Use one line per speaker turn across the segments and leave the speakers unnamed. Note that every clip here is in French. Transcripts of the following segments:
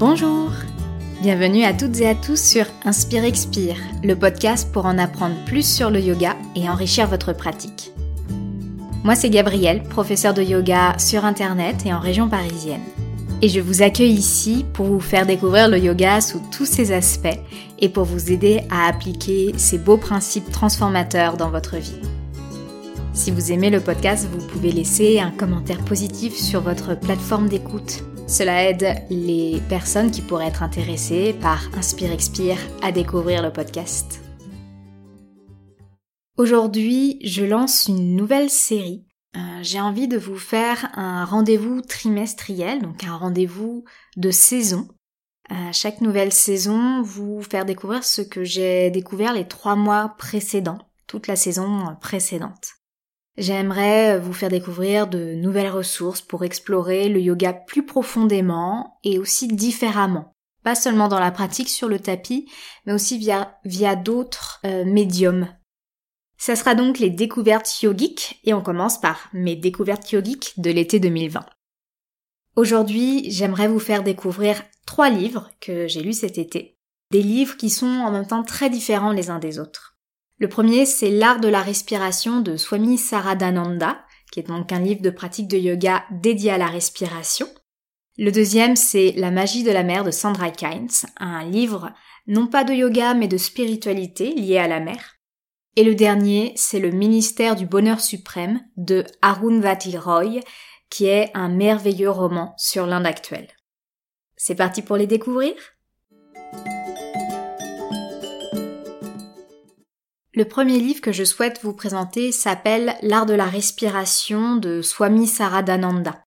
Bonjour Bienvenue à toutes et à tous sur Inspire Expire, le podcast pour en apprendre plus sur le yoga et enrichir votre pratique. Moi c'est Gabrielle, professeure de yoga sur internet et en région parisienne. Et je vous accueille ici pour vous faire découvrir le yoga sous tous ses aspects et pour vous aider à appliquer ces beaux principes transformateurs dans votre vie. Si vous aimez le podcast, vous pouvez laisser un commentaire positif sur votre plateforme d'écoute. Cela aide les personnes qui pourraient être intéressées par Inspire Expire à découvrir le podcast. Aujourd'hui, je lance une nouvelle série. Euh, j'ai envie de vous faire un rendez-vous trimestriel, donc un rendez-vous de saison. Euh, chaque nouvelle saison, vous faire découvrir ce que j'ai découvert les trois mois précédents, toute la saison précédente. J'aimerais vous faire découvrir de nouvelles ressources pour explorer le yoga plus profondément et aussi différemment. Pas seulement dans la pratique sur le tapis, mais aussi via, via d'autres euh, médiums. Ça sera donc les découvertes yogiques et on commence par mes découvertes yogiques de l'été 2020. Aujourd'hui, j'aimerais vous faire découvrir trois livres que j'ai lus cet été. Des livres qui sont en même temps très différents les uns des autres. Le premier, c'est L'art de la respiration de Swami Saradananda, qui est donc un livre de pratique de yoga dédié à la respiration. Le deuxième, c'est La magie de la mer de Sandra Kynes, un livre non pas de yoga mais de spiritualité lié à la mer. Et le dernier, c'est Le ministère du bonheur suprême de Arundhati Roy, qui est un merveilleux roman sur l'Inde actuelle. C'est parti pour les découvrir? Le premier livre que je souhaite vous présenter s'appelle L'art de la respiration de Swami Saradananda.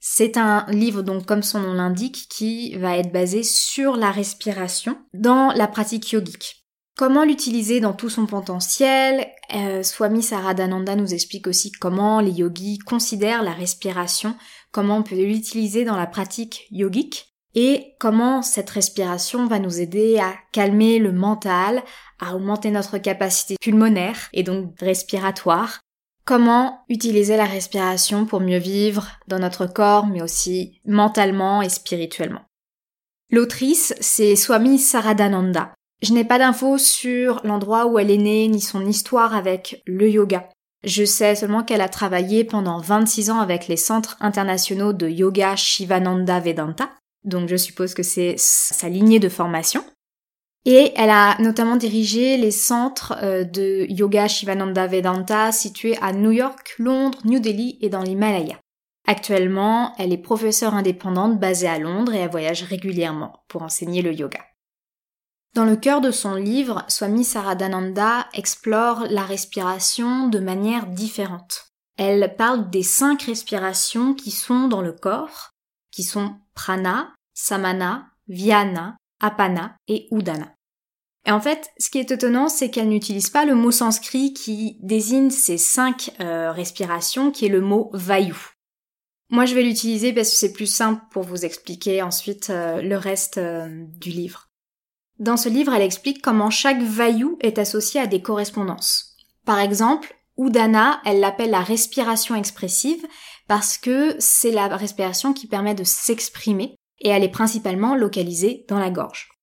C'est un livre donc comme son nom l'indique qui va être basé sur la respiration dans la pratique yogique. Comment l'utiliser dans tout son potentiel? Euh, Swami Saradananda nous explique aussi comment les yogis considèrent la respiration, comment on peut l'utiliser dans la pratique yogique et comment cette respiration va nous aider à calmer le mental, à augmenter notre capacité pulmonaire et donc respiratoire. Comment utiliser la respiration pour mieux vivre dans notre corps, mais aussi mentalement et spirituellement. L'autrice, c'est Swami Saradananda. Je n'ai pas d'infos sur l'endroit où elle est née ni son histoire avec le yoga. Je sais seulement qu'elle a travaillé pendant 26 ans avec les centres internationaux de yoga Shivananda Vedanta, donc je suppose que c'est sa lignée de formation. Et elle a notamment dirigé les centres euh, de yoga Shivananda Vedanta situés à New York, Londres, New Delhi et dans l'Himalaya. Actuellement, elle est professeure indépendante basée à Londres et elle voyage régulièrement pour enseigner le yoga. Dans le cœur de son livre, Swami Saradananda explore la respiration de manière différente. Elle parle des cinq respirations qui sont dans le corps, qui sont prana, samana, vyana, apana et udana. Et en fait, ce qui est étonnant, c'est qu'elle n'utilise pas le mot sanskrit qui désigne ces cinq euh, respirations, qui est le mot vayu. Moi, je vais l'utiliser parce que c'est plus simple pour vous expliquer ensuite euh, le reste euh, du livre. Dans ce livre, elle explique comment chaque vayu est associé à des correspondances. Par exemple, Udana, elle l'appelle la respiration expressive parce que c'est la respiration qui permet de s'exprimer et elle est principalement localisée dans la gorge.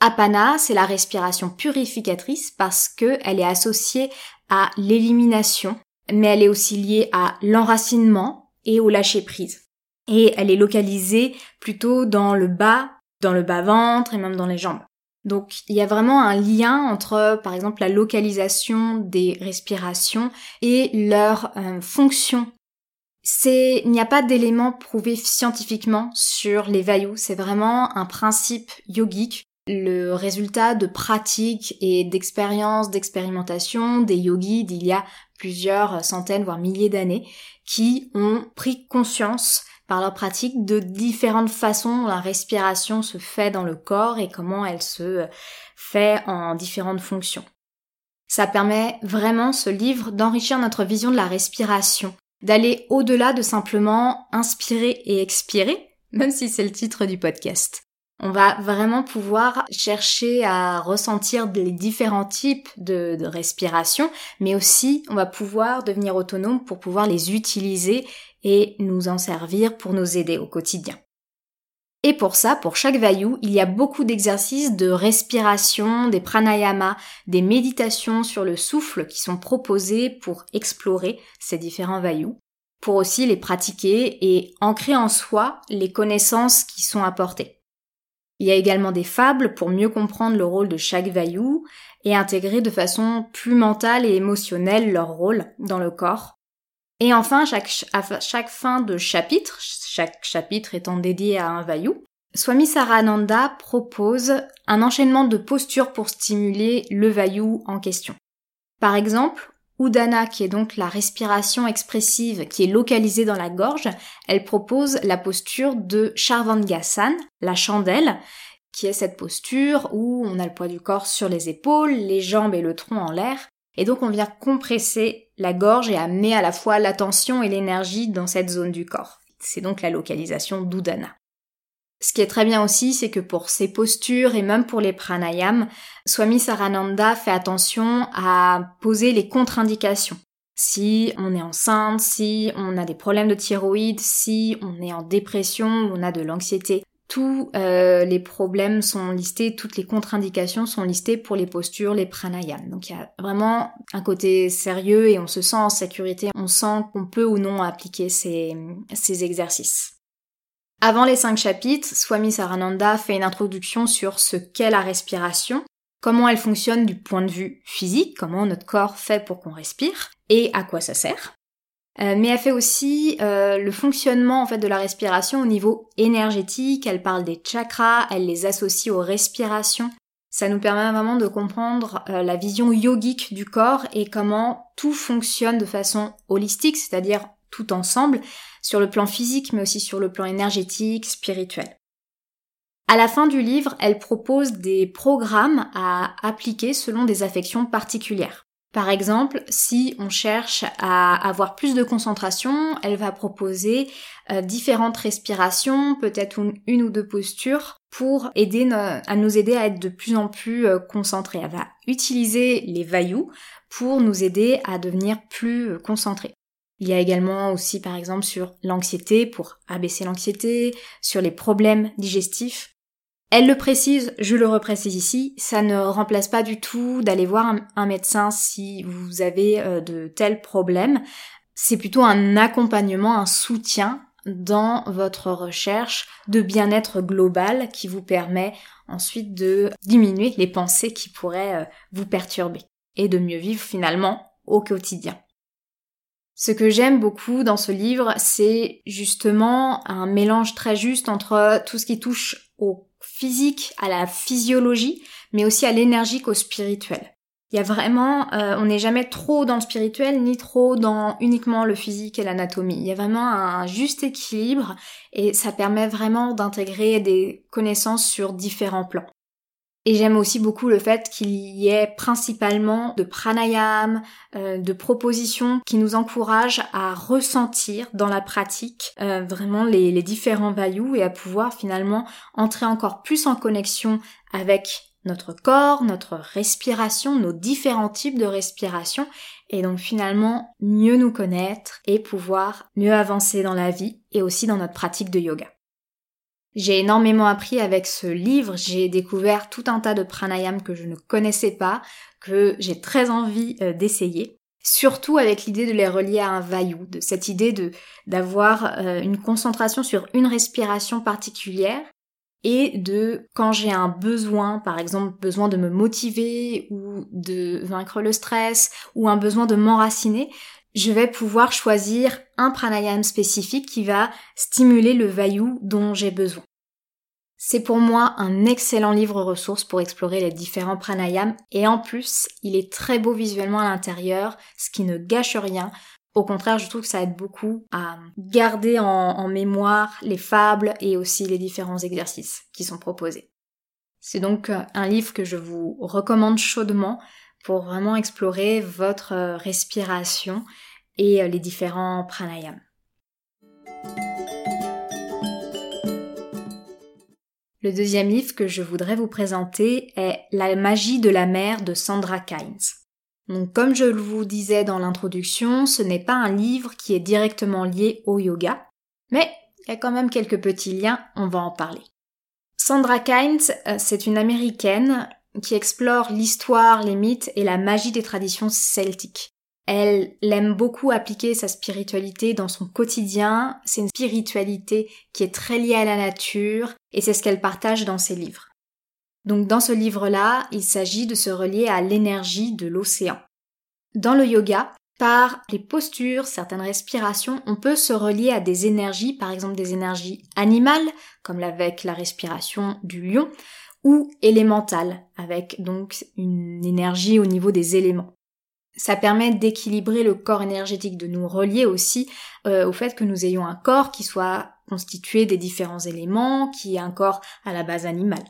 Apana, c'est la respiration purificatrice parce qu'elle est associée à l'élimination, mais elle est aussi liée à l'enracinement et au lâcher prise. Et elle est localisée plutôt dans le bas, dans le bas-ventre et même dans les jambes. Donc il y a vraiment un lien entre, par exemple, la localisation des respirations et leur euh, fonction. Il n'y a pas d'éléments prouvés scientifiquement sur les vayu. C'est vraiment un principe yogique le résultat de pratiques et d'expériences, d'expérimentation des yogis d'il y a plusieurs centaines, voire milliers d'années, qui ont pris conscience par leur pratique de différentes façons dont la respiration se fait dans le corps et comment elle se fait en différentes fonctions. Ça permet vraiment, ce livre, d'enrichir notre vision de la respiration, d'aller au-delà de simplement inspirer et expirer, même si c'est le titre du podcast. On va vraiment pouvoir chercher à ressentir les différents types de, respiration, mais aussi on va pouvoir devenir autonome pour pouvoir les utiliser et nous en servir pour nous aider au quotidien. Et pour ça, pour chaque vayu, il y a beaucoup d'exercices de respiration, des pranayama, des méditations sur le souffle qui sont proposés pour explorer ces différents vayus, pour aussi les pratiquer et ancrer en soi les connaissances qui sont apportées. Il y a également des fables pour mieux comprendre le rôle de chaque vayu et intégrer de façon plus mentale et émotionnelle leur rôle dans le corps. Et enfin, à chaque fin de chapitre, chaque chapitre étant dédié à un vayu, Swami Sarananda propose un enchaînement de postures pour stimuler le vayu en question. Par exemple, Udana, qui est donc la respiration expressive qui est localisée dans la gorge, elle propose la posture de Charvangasan, la chandelle, qui est cette posture où on a le poids du corps sur les épaules, les jambes et le tronc en l'air, et donc on vient compresser la gorge et amener à la fois l'attention et l'énergie dans cette zone du corps. C'est donc la localisation d'Udana. Ce qui est très bien aussi, c'est que pour ces postures et même pour les pranayams, Swami Sarananda fait attention à poser les contre-indications. Si on est enceinte, si on a des problèmes de thyroïde, si on est en dépression ou on a de l'anxiété, tous euh, les problèmes sont listés, toutes les contre-indications sont listées pour les postures, les pranayams. Donc il y a vraiment un côté sérieux et on se sent en sécurité, on sent qu'on peut ou non appliquer ces, ces exercices. Avant les cinq chapitres, Swami Sarananda fait une introduction sur ce qu'est la respiration, comment elle fonctionne du point de vue physique, comment notre corps fait pour qu'on respire, et à quoi ça sert. Euh, mais elle fait aussi euh, le fonctionnement en fait de la respiration au niveau énergétique. Elle parle des chakras, elle les associe aux respirations. Ça nous permet vraiment de comprendre euh, la vision yogique du corps et comment tout fonctionne de façon holistique, c'est-à-dire tout ensemble, sur le plan physique mais aussi sur le plan énergétique, spirituel. À la fin du livre, elle propose des programmes à appliquer selon des affections particulières. Par exemple, si on cherche à avoir plus de concentration, elle va proposer euh, différentes respirations, peut-être une, ou deux postures pour aider à nous aider à être de plus en plus euh, concentrés. Elle va utiliser les vayus pour nous aider à devenir plus euh, concentrés. Il y a également aussi par exemple sur l'anxiété pour abaisser l'anxiété, sur les problèmes digestifs elle le précise, je le reprécise ici, ça ne remplace pas du tout d'aller voir un, médecin si vous avez euh, de tels problèmes. C'est plutôt un accompagnement, un soutien dans votre recherche de bien-être global qui vous permet ensuite de diminuer les pensées qui pourraient euh, vous perturber et de mieux vivre finalement au quotidien. Ce que j'aime beaucoup dans ce livre, c'est justement un mélange très juste entre tout ce qui touche au physique, à la physiologie, mais aussi à l'énergie qu'au spirituel. Il y a vraiment, euh, on n'est jamais trop dans le spirituel ni trop dans uniquement le physique et l'anatomie. Il y a vraiment un juste équilibre et ça permet vraiment d'intégrer des connaissances sur différents plans. Et j'aime aussi beaucoup le fait qu'il y ait principalement de pranayam, euh, de propositions qui nous encouragent à ressentir dans la pratique euh, vraiment les, les différents values et à pouvoir finalement entrer encore plus en connexion avec notre corps, notre respiration, nos différents types de respiration et donc finalement mieux nous connaître et pouvoir mieux avancer dans la vie et aussi dans notre pratique de yoga. J'ai énormément appris avec ce livre, j'ai découvert tout un tas de pranayam que je ne connaissais pas, que j'ai très envie euh, d'essayer. Surtout avec l'idée de les relier à un vayu, de cette idée de d'avoir euh, une concentration sur une respiration particulière et de quand j'ai un besoin, par exemple besoin de me motiver ou de vaincre le stress ou un besoin de m'enraciner, je vais pouvoir choisir un pranayam spécifique qui va stimuler le vayu dont j'ai besoin. C'est pour moi un excellent livre ressource pour explorer les différents pranayams et en plus, il est très beau visuellement à l'intérieur, ce qui ne gâche rien. Au contraire, je trouve que ça aide beaucoup à garder en, mémoire les fables et aussi les différents exercices qui sont proposés. C'est donc un livre que je vous recommande chaudement pour vraiment explorer votre respiration et euh, les différents pranayams. Le deuxième livre que je voudrais vous présenter est La magie de la mer de Sandra Kynes. Donc, comme je vous disais dans l'introduction, ce n'est pas un livre qui est directement lié au yoga, mais il y a quand même quelques petits liens, on va en parler. Sandra Kynes, euh, c'est une américaine qui explore l'histoire, les mythes et la magie des traditions celtiques. Elle aime beaucoup appliquer sa spiritualité dans son quotidien. C'est une spiritualité qui est très liée à la nature et c'est ce qu'elle partage dans ses livres. Donc dans ce livre-là, il s'agit de se relier à l'énergie de l'océan. Dans le yoga, par les postures, certaines respirations, on peut se relier à des énergies, par exemple des énergies animales, comme avec la respiration du lion, ou élémentales, avec donc une énergie au niveau des éléments. Ça permet d'équilibrer le corps énergétique, de nous relier aussi euh, au fait que nous ayons un corps qui soit constitué des différents éléments, qui est un corps à la base animale.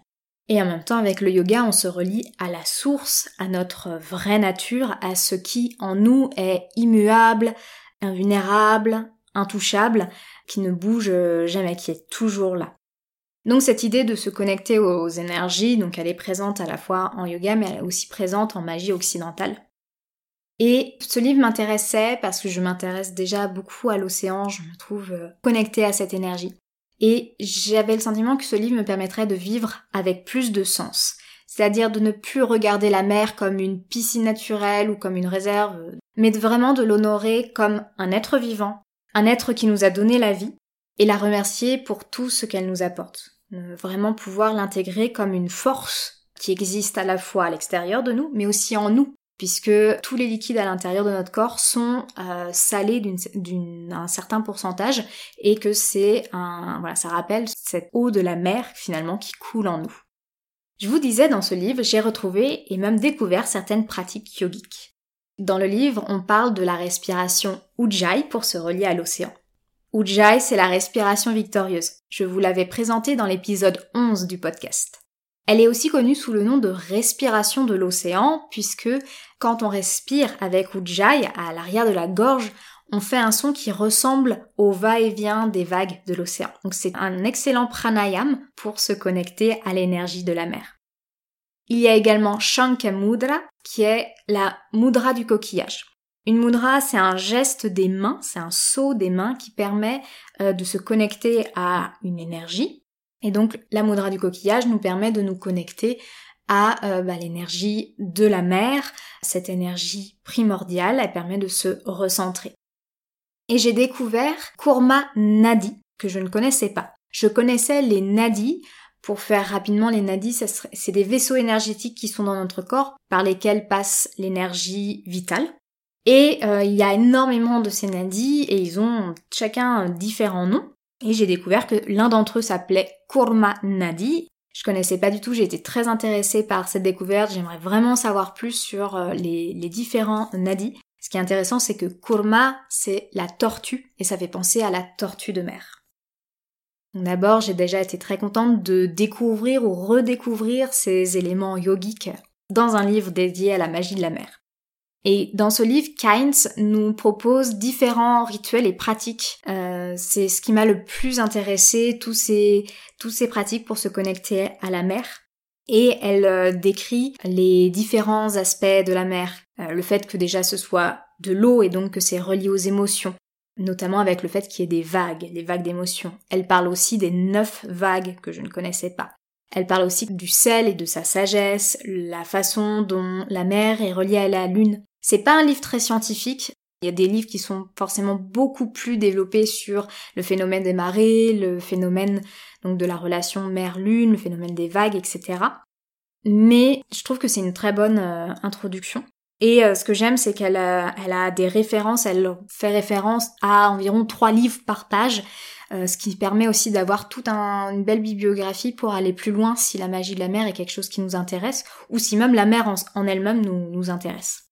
Et en même temps, avec le yoga, on se relie à la source, à notre vraie nature, à ce qui en nous est immuable, invulnérable, intouchable, qui ne bouge jamais, qui est toujours là. Donc cette idée de se connecter aux énergies, donc elle est présente à la fois en yoga, mais elle est aussi présente en magie occidentale. Et ce livre m'intéressait parce que je m'intéresse déjà beaucoup à l'océan, je me trouve euh, connectée à cette énergie. Et j'avais le sentiment que ce livre me permettrait de vivre avec plus de sens. C'est-à-dire de ne plus regarder la mer comme une piscine naturelle ou comme une réserve, mais vraiment de l'honorer comme un être vivant, un être qui nous a donné la vie, et la remercier pour tout ce qu'elle nous apporte. Vraiment pouvoir l'intégrer comme une force qui existe à la fois à l'extérieur de nous, mais aussi en nous, puisque tous les liquides à l'intérieur de notre corps sont euh, salés d'un certain pourcentage et que c'est un voilà ça rappelle cette eau de la mer finalement qui coule en nous. Je vous disais dans ce livre, j'ai retrouvé et même découvert certaines pratiques yogiques. Dans le livre, on parle de la respiration Ujjayi pour se relier à l'océan. Ujjayi, c'est la respiration victorieuse. Je vous l'avais présentée dans l'épisode 11 du podcast. Elle est aussi connue sous le nom de respiration de l'océan, puisque quand on respire avec Ujjayi à l'arrière de la gorge, on fait un son qui ressemble au va-et-vient des vagues de l'océan. Donc c'est un excellent pranayam pour se connecter à l'énergie de la mer. Il y a également Shankamudra, qui est la mudra du coquillage. Une mudra, c'est un geste des mains, c'est un saut des mains qui permet euh, de se connecter à une énergie, et donc la mudra du coquillage nous permet de nous connecter à euh, bah, l'énergie de la mer, cette énergie primordiale, elle permet de se recentrer. Et j'ai découvert Kurma Nadi, que je ne connaissais pas. Je connaissais les nadis, pour faire rapidement les nadis, c'est des vaisseaux énergétiques qui sont dans notre corps, par lesquels passe l'énergie vitale. Et euh, il y a énormément de ces nadis, et ils ont chacun différents noms. Et j'ai découvert que l'un d'entre eux s'appelait Kurma Nadi. Je connaissais pas du tout, j'ai été très intéressée par cette découverte, j'aimerais vraiment savoir plus sur euh, les, différents nadis. Ce qui est intéressant, c'est que Kurma, c'est la tortue, et ça fait penser à la tortue de mer. D'abord, j'ai déjà été très contente de découvrir ou redécouvrir ces éléments yogiques dans un livre dédié à la magie de la mer. Et dans ce livre, Kynes nous propose différents rituels et pratiques. Euh, c'est ce qui m'a le plus intéressé, tous ces, tous ces pratiques pour se connecter à la mer. Et elle euh, décrit les différents aspects de la mer. Euh, le fait que déjà ce soit de l'eau et donc que c'est relié aux émotions. Notamment avec le fait qu'il y ait des vagues, des vagues d'émotions. Elle parle aussi des neuf vagues que je ne connaissais pas. Elle parle aussi du sel et de sa sagesse, la façon dont la mer est reliée à la lune, c'est pas un livre très scientifique. Il y a des livres qui sont forcément beaucoup plus développés sur le phénomène des marées, le phénomène donc de la relation mer-lune, le phénomène des vagues, etc. Mais je trouve que c'est une très bonne euh, introduction. Et euh, ce que j'aime, c'est qu'elle a, elle a des références, elle fait référence à environ trois livres par page, euh, ce qui permet aussi d'avoir toute une belle bibliographie pour aller plus loin si la magie de la mer est quelque chose qui nous intéresse, ou si même la mer en, elle-même nous intéresse.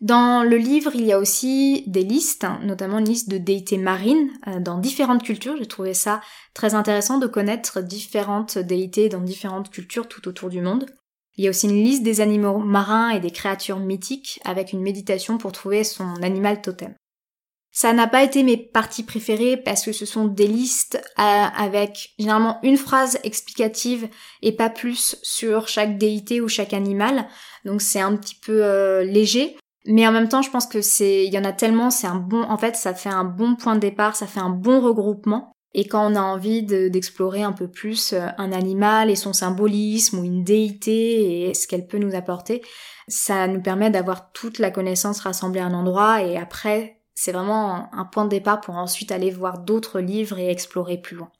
Dans le livre, il y a aussi des listes, notamment une liste de déités marines euh, dans différentes cultures. J'ai trouvé ça très intéressant de connaître différentes déités dans différentes cultures tout autour du monde. Il y a aussi une liste des animaux marins et des créatures mythiques avec une méditation pour trouver son animal totem. Ça n'a pas été mes parties préférées parce que ce sont des listes euh, avec généralement une phrase explicative et pas plus sur chaque déité ou chaque animal. Donc c'est un petit peu euh, léger. Mais en même temps, je pense que c'est, il y en a tellement, c'est un bon, en fait, ça fait un bon point de départ, ça fait un bon regroupement. Et quand on a envie d'explorer un peu plus euh, un animal et son symbolisme ou une déité et ce qu'elle peut nous apporter, ça nous permet d'avoir toute la connaissance rassemblée à un endroit et après, c'est vraiment un point de départ pour ensuite aller voir d'autres livres et explorer plus loin.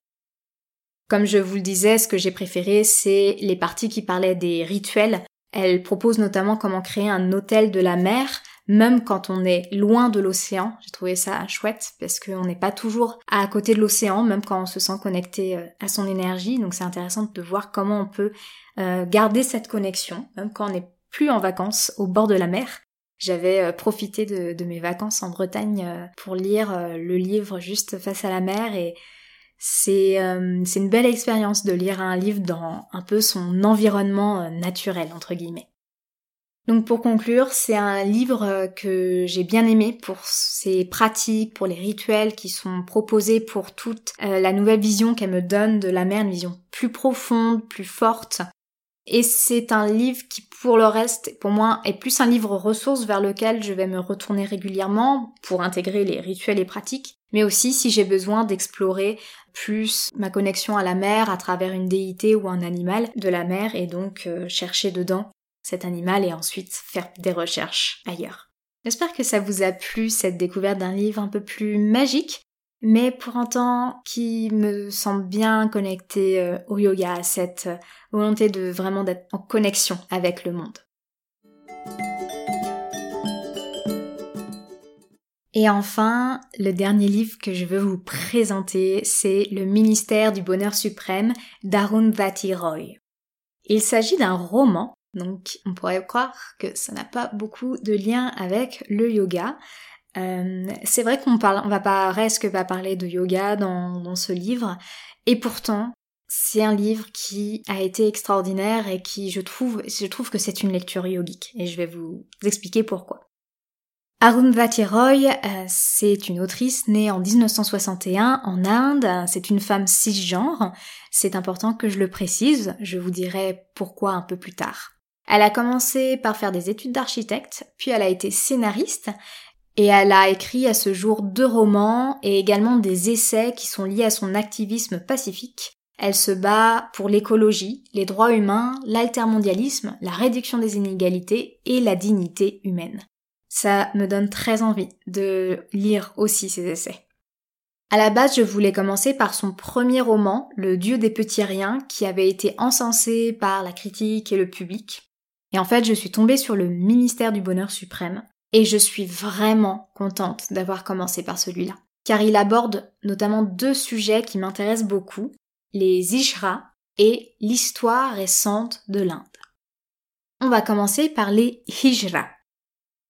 Comme je vous le disais, ce que j'ai préféré, c'est les parties qui parlaient des rituels. Elle propose notamment comment créer un hôtel de la mer même quand on est loin de l'océan. J'ai trouvé ça chouette parce qu'on n'est pas toujours à côté de l'océan, même quand on se sent connecté euh, à son énergie. Donc c'est intéressant de voir comment on peut euh, garder cette connexion, même quand on n'est plus en vacances au bord de la mer. J'avais euh, profité de, mes vacances en Bretagne pour lire le livre juste face à la mer et c'est c'est une belle expérience de lire un livre dans un peu son environnement naturel entre guillemets. Donc pour conclure, c'est un livre euh, que j'ai bien aimé pour ses pratiques, pour les rituels qui sont proposés, pour toute euh, la nouvelle vision qu'elle me donne de la mer, une vision plus profonde, plus forte. Et c'est un livre qui, pour le reste, pour moi, est plus un livre ressource vers lequel je vais me retourner régulièrement pour intégrer les rituels et pratiques, mais aussi si j'ai besoin d'explorer plus ma connexion à la mer à travers une déité ou un animal de la mer et donc euh, chercher dedans cet animal et ensuite faire des recherches ailleurs. J'espère que ça vous a plu cette découverte d'un livre un peu plus magique, mais pour un temps qui me semble bien connecté euh, au yoga, à cette euh, volonté de vraiment d'être en connexion avec le monde. Et enfin, le dernier livre que je veux vous présenter, c'est Le ministère du bonheur suprême d'Arundhati Roy. Il s'agit d'un roman donc on pourrait croire que ça n'a pas beaucoup de lien avec le yoga. Euh, c'est vrai qu'on parle, on va pas que va parler de yoga dans, dans ce livre, et pourtant c'est un livre qui a été extraordinaire et qui je trouve, je trouve que c'est une lecture yogique, et je vais vous expliquer pourquoi. Arundhati Roy, euh, c'est une autrice née en 1961 en Inde. C'est une femme cisgenre. C'est important que je le précise. Je vous dirai pourquoi un peu plus tard. Elle a commencé par faire des études d'architecte, puis elle a été scénariste, et elle a écrit à ce jour deux romans et également des essais qui sont liés à son activisme pacifique. Elle se bat pour l'écologie, les droits humains, l'altermondialisme, la réduction des inégalités et la dignité humaine. Ça me donne très envie de lire aussi ces essais. À la base, je voulais commencer par son premier roman, Le Dieu des petits riens, qui avait été encensé par la critique et le public. Et en fait, je suis tombée sur le ministère du bonheur suprême et je suis vraiment contente d'avoir commencé par celui-là. Car il aborde notamment deux sujets qui m'intéressent beaucoup, les Ishra et l'histoire récente de l'Inde. On va commencer par les Hijra.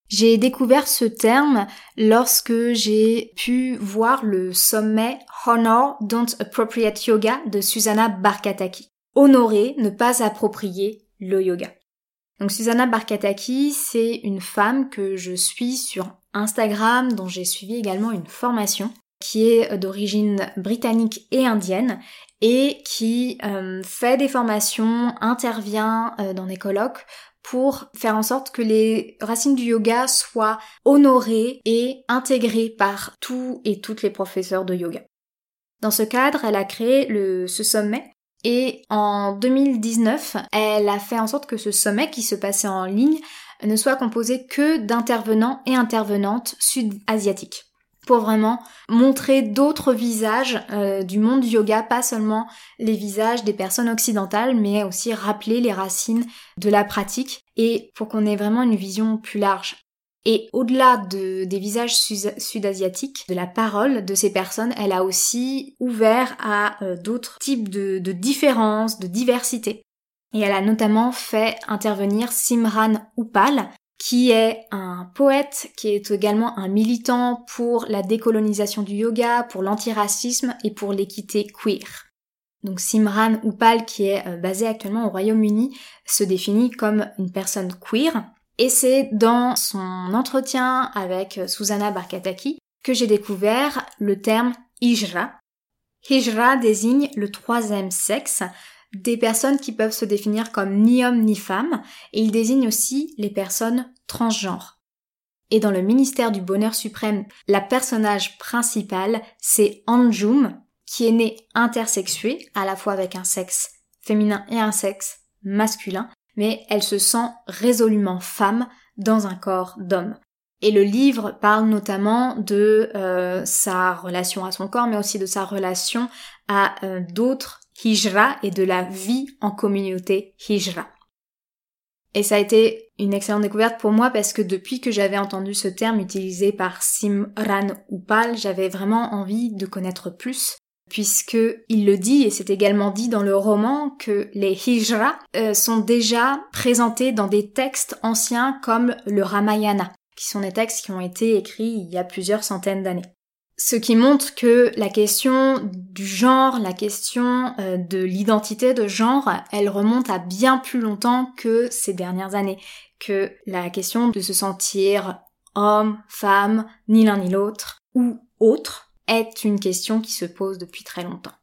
J'ai découvert ce terme lorsque j'ai pu voir le sommet Honor Don't Appropriate Yoga de Susanna Barkataki. Honorer, ne pas approprier le yoga. Donc Susanna Barkataki, c'est une femme que je suis sur Instagram, dont j'ai suivi également une formation qui est d'origine britannique et indienne et qui euh, fait des formations, intervient euh, dans des colloques pour faire en sorte que les racines du yoga soient honorées et intégrées par tous et toutes les professeurs de yoga. Dans ce cadre, elle a créé ce sommet et en 2019, elle a fait en sorte que ce sommet qui se passait en ligne ne soit composé que d'intervenants et intervenantes sud-asiatiques pour vraiment montrer d'autres visages euh, du monde du yoga, pas seulement les visages des personnes occidentales, mais aussi rappeler les racines de la pratique et pour qu'on ait vraiment une vision plus large. Et au-delà de, des visages sud-asiatiques, de la parole de ces personnes, elle a aussi ouvert à euh, d'autres types de, de différences, de diversité. Et elle a notamment fait intervenir Simran Upal, qui est un poète, qui est également un militant pour la décolonisation du yoga, pour l'antiracisme et pour l'équité queer. Donc Simran Upal, qui est euh, basé actuellement au Royaume-Uni, se définit comme une personne queer, et c'est dans son entretien avec Susanna Barkataki que j'ai découvert le terme hijra. Hijra désigne le troisième sexe, des personnes qui peuvent se définir comme ni homme ni femme, et il désigne aussi les personnes transgenres. Et dans le ministère du bonheur suprême, la personnage principale, c'est Anjum, qui est née intersexuée, à la fois avec un sexe féminin et un sexe masculin, mais elle se sent résolument femme dans un corps d'homme. Et le livre parle notamment de euh, sa relation à son corps, mais aussi de sa relation à euh, d'autres hijra et de la vie en communauté hijra. Et ça a été une excellente découverte pour moi parce que depuis que j'avais entendu ce terme utilisé par Simran Upal, j'avais vraiment envie de connaître plus puisque il le dit et c'est également dit dans le roman que les hijra euh, sont déjà présentés dans des textes anciens comme le Ramayana, qui sont des textes qui ont été écrits il y a plusieurs centaines d'années. Ce qui montre que la question du genre, la question euh, de l'identité de genre, elle remonte à bien plus longtemps que ces dernières années, que la question de se sentir homme, femme, ni l'un ni l'autre, ou autre, est une question qui se pose depuis très longtemps.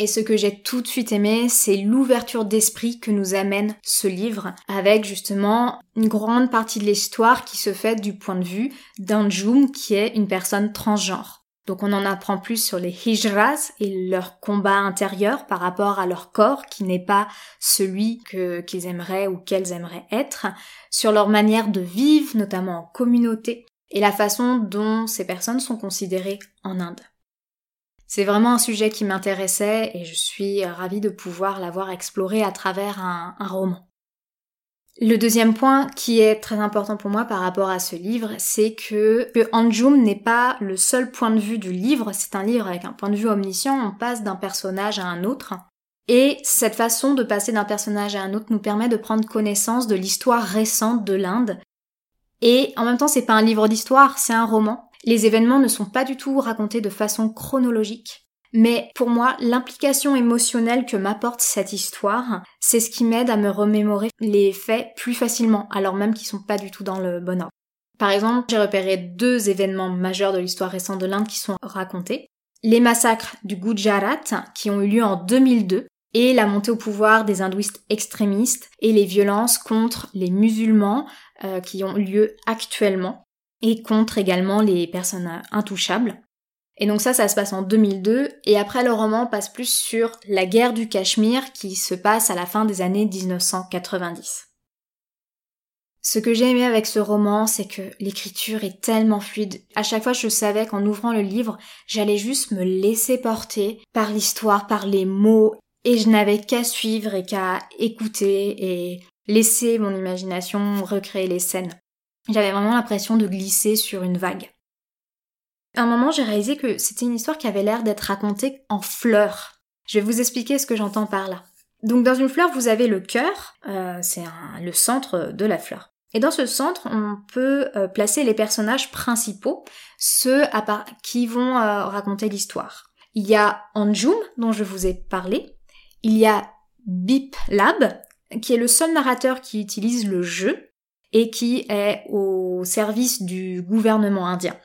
Et ce que j'ai tout de suite aimé, c'est l'ouverture d'esprit que nous amène ce livre, avec justement une grande partie de l'histoire qui se fait du point de vue d'Anjum, qui est une personne transgenre. Donc on en apprend plus sur les hijras et leur combat intérieur par rapport à leur corps qui n'est pas celui que, qu'ils aimeraient ou qu'elles aimeraient être, sur leur manière de vivre, notamment en communauté, et la façon dont ces personnes sont considérées en Inde. C'est vraiment un sujet qui m'intéressait et je suis ravie de pouvoir l'avoir exploré à travers un, roman. Le deuxième point qui est très important pour moi par rapport à ce livre, c'est que, que Anjum n'est pas le seul point de vue du livre, c'est un livre avec un point de vue omniscient, on passe d'un personnage à un autre. Et cette façon de passer d'un personnage à un autre nous permet de prendre connaissance de l'histoire récente de l'Inde et en même temps, c'est pas un livre d'histoire, c'est un roman. Les événements ne sont pas du tout racontés de façon chronologique. Mais pour moi, l'implication émotionnelle que m'apporte cette histoire, c'est ce qui m'aide à me remémorer les faits plus facilement, alors même qu'ils sont pas du tout dans le bon ordre. Par exemple, j'ai repéré deux événements majeurs de l'histoire récente de l'Inde qui sont racontés. Les massacres du Gujarat, qui ont eu lieu en 2002, et la montée au pouvoir des hindouistes extrémistes et les violences contre les musulmans euh, qui ont lieu actuellement et contre également les personnes intouchables. Et donc ça, ça se passe en 2002, et après le roman passe plus sur la guerre du Cachemire qui se passe à la fin des années 1990. Ce que j'ai aimé avec ce roman, c'est que l'écriture est tellement fluide. À chaque fois, je savais qu'en ouvrant le livre, j'allais juste me laisser porter par l'histoire, par les mots, et je n'avais qu'à suivre et qu'à écouter et laisser mon imagination recréer les scènes. J'avais vraiment l'impression de glisser sur une vague. À un moment, j'ai réalisé que c'était une histoire qui avait l'air d'être racontée en fleurs. Je vais vous expliquer ce que j'entends par là. Donc dans une fleur, vous avez le cœur, euh, c'est le centre de la fleur. Et dans ce centre, on peut euh, placer les personnages principaux, ceux à qui vont euh, raconter l'histoire. Il y a Anjum, dont je vous ai parlé. Il y a Bip Lab, qui est le seul narrateur qui utilise le jeu et qui est au service du gouvernement indien.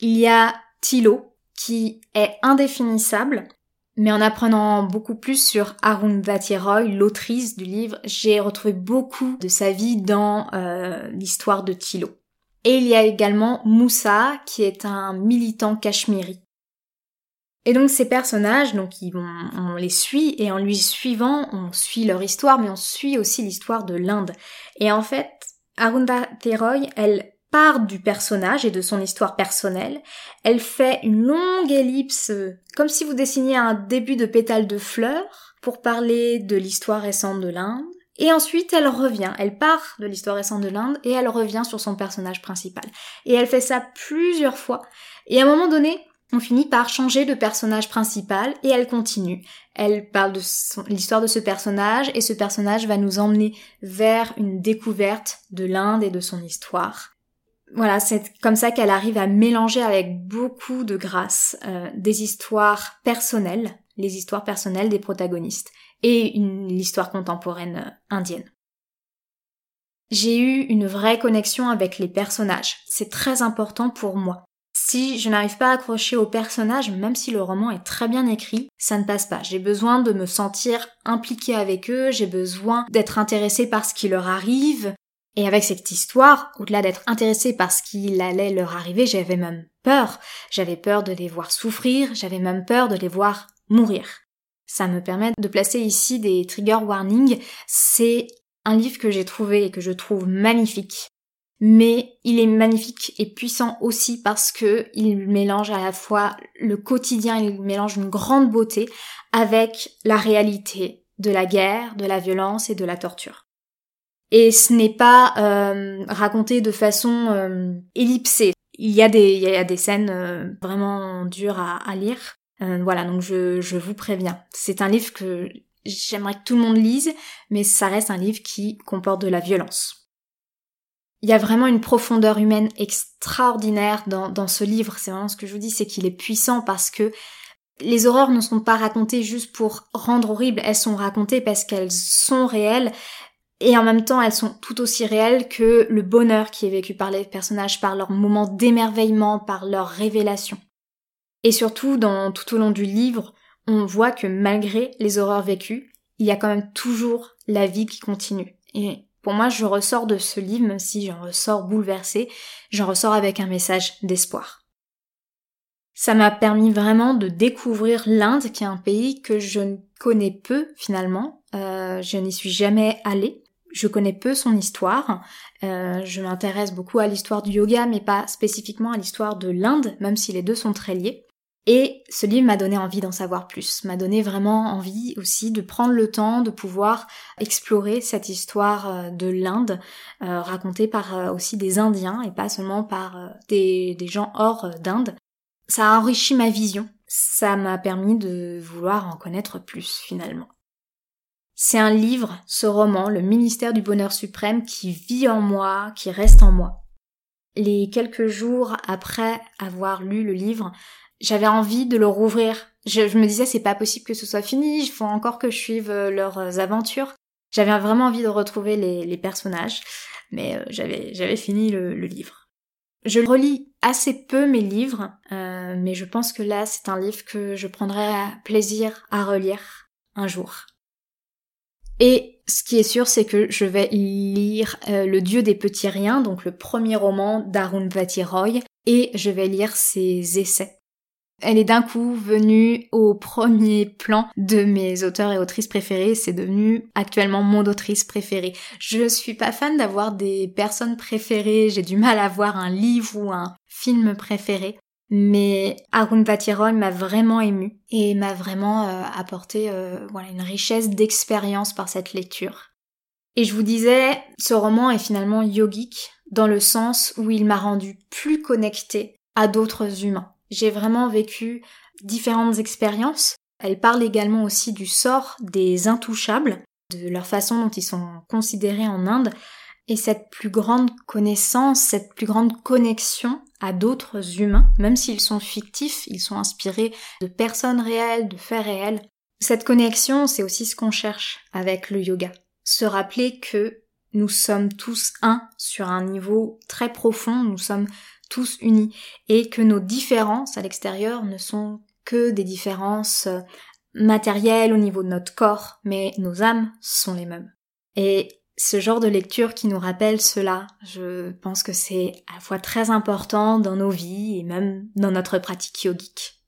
Il y a Tilo, qui est indéfinissable, mais en apprenant beaucoup plus sur Arundhati Roy, l'autrice du livre, j'ai retrouvé beaucoup de sa vie dans euh, l'histoire de Tilo. Et il y a également Moussa, qui est un militant cachemiri. Et donc ces personnages, donc ils on les suit et en lui suivant, on suit leur histoire, mais on suit aussi l'histoire de l'Inde. Et en fait, Arunda Teroy, elle part du personnage et de son histoire personnelle. Elle fait une longue ellipse, comme si vous dessiniez un début de pétale de fleurs, pour parler de l'histoire récente de l'Inde. Et ensuite, elle revient, elle part de l'histoire récente de l'Inde et elle revient sur son personnage principal. Et elle fait ça plusieurs fois. Et à un moment donné, on finit par changer de personnage principal et elle continue. Elle parle de l'histoire de ce personnage et ce personnage va nous emmener vers une découverte de l'Inde et de son histoire. Voilà, c'est comme ça qu'elle arrive à mélanger avec beaucoup de grâce euh, des histoires personnelles, les histoires personnelles des protagonistes, et l'histoire contemporaine euh, indienne. J'ai eu une vraie connexion avec les personnages. C'est très important pour moi. Si je n'arrive pas à accrocher au personnage, même si le roman est très bien écrit, ça ne passe pas. J'ai besoin de me sentir impliquée avec eux, j'ai besoin d'être intéressée par ce qui leur arrive. Et avec cette histoire, au-delà d'être intéressée par ce qui allait leur arriver, j'avais même peur. J'avais peur de les voir souffrir, j'avais même peur de les voir mourir. Ça me permet de placer ici des trigger warnings. C'est un livre que j'ai trouvé et que je trouve magnifique. Mais il est magnifique et puissant aussi parce que il mélange à la fois le quotidien, il mélange une grande beauté avec la réalité de la guerre, de la violence et de la torture. Et ce n'est pas euh, raconté de façon euh, ellipsée. Il y a des, il y a des scènes euh, vraiment dures à, à lire. voilà, donc je, je vous préviens. C'est un livre que j'aimerais que tout le monde lise, mais ça reste un livre qui comporte de la violence. Il y a vraiment une profondeur humaine extraordinaire dans, dans ce livre. C'est vraiment ce que je vous dis, c'est qu'il est puissant parce que les horreurs ne sont pas racontées juste pour rendre horribles, elles sont racontées parce qu'elles sont réelles et en même temps elles sont tout aussi réelles que le bonheur qui est vécu par les personnages, par leurs moments d'émerveillement, par leurs révélations. Et surtout, dans, tout au long du livre, on voit que malgré les horreurs vécues, il y a quand même toujours la vie qui continue. Et pour moi, je ressors de ce livre, même si j'en ressors bouleversée, j'en ressors avec un message d'espoir. Ça m'a permis vraiment de découvrir l'Inde, qui est un pays que je connais peu finalement. Euh, je n'y suis jamais allée. Je connais peu son histoire. Euh, je m'intéresse beaucoup à l'histoire du yoga, mais pas spécifiquement à l'histoire de l'Inde, même si les deux sont très liés. Et ce livre m'a donné envie d'en savoir plus, m'a donné vraiment envie aussi de prendre le temps de pouvoir explorer cette histoire euh, de l'Inde, euh, racontée par aussi des Indiens et pas seulement par des, des gens hors d'Inde. Ça a enrichi ma vision, ça m'a permis de vouloir en connaître plus finalement. C'est un livre, ce roman, Le ministère du bonheur suprême, qui vit en moi, qui reste en moi. Les quelques jours après avoir lu le livre, j'avais envie de le rouvrir. Je, me disais c'est pas possible que ce soit fini, il faut encore que je suive euh, leurs aventures. J'avais vraiment envie de retrouver les, personnages, mais euh, j'avais j'avais fini le, livre. Je relis assez peu mes livres, euh, mais je pense que là c'est un livre que je prendrai plaisir à relire un jour. Et ce qui est sûr, c'est que je vais lire euh, Le Dieu des petits riens, donc le premier roman d'Arundhati Roy, et je vais lire ses essais. Elle est d'un coup venue au premier plan de mes auteurs et autrices préférées. C'est devenu actuellement mon autrice préférée. Je suis pas fan d'avoir des personnes préférées. J'ai du mal à voir un livre ou un film préféré. Mais Arundhati Roy m'a vraiment ému et m'a vraiment euh, apporté euh, voilà une richesse d'expérience par cette lecture. Et je vous disais, ce roman est finalement yogique dans le sens où il m'a rendu plus connectée à d'autres humains. J'ai vraiment vécu différentes expériences. Elle parle également aussi du sort des intouchables, de leur façon dont ils sont considérés en Inde, et cette plus grande connaissance, cette plus grande connexion à d'autres humains, même s'ils sont fictifs, ils sont inspirés de personnes réelles, de faits réels. Cette connexion, c'est aussi ce qu'on cherche avec le yoga. Se rappeler que nous sommes tous un sur un niveau très profond, nous sommes tous unis et que nos différences à l'extérieur ne sont que des différences euh, matérielles au niveau de notre corps, mais nos âmes sont les mêmes. Et ce genre de lecture qui nous rappelle cela, je pense que c'est à la fois très important dans nos vies et même dans notre pratique yogique.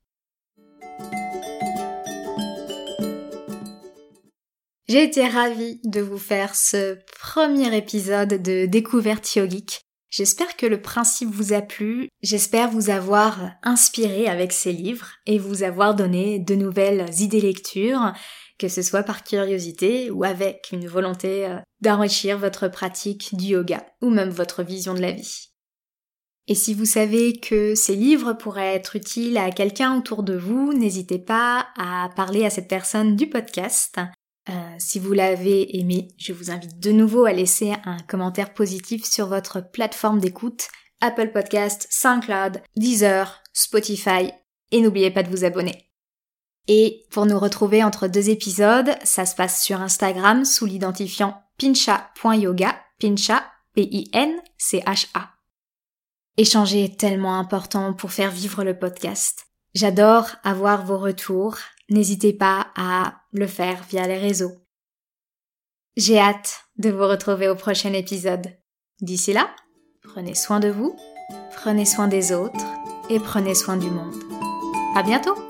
J'ai été ravie de vous faire ce premier épisode de découverte yogique. J'espère que le principe vous a plu, j'espère vous avoir inspiré avec ces livres et vous avoir donné de nouvelles idées lecture, que ce soit par curiosité ou avec une volonté euh, d'enrichir votre pratique du yoga ou même votre vision de la vie. Et si vous savez que ces livres pourraient être utiles à quelqu'un autour de vous, n'hésitez pas à parler à cette personne du podcast euh, si vous l'avez aimé, je vous invite de nouveau à laisser un commentaire positif sur votre plateforme d'écoute, Apple Podcast, SoundCloud, Deezer, Spotify, et n'oubliez pas de vous abonner. Et pour nous retrouver entre deux épisodes, ça se passe sur Instagram sous l'identifiant pincha.yoga, pincha, P-I-N-C-H-A. Échanger est tellement important pour faire vivre le podcast. J'adore avoir vos retours, n'hésitez pas à le faire via les réseaux. J'ai hâte de vous retrouver au prochain épisode. D'ici là, prenez soin de vous, prenez soin des autres et prenez soin du monde. À bientôt!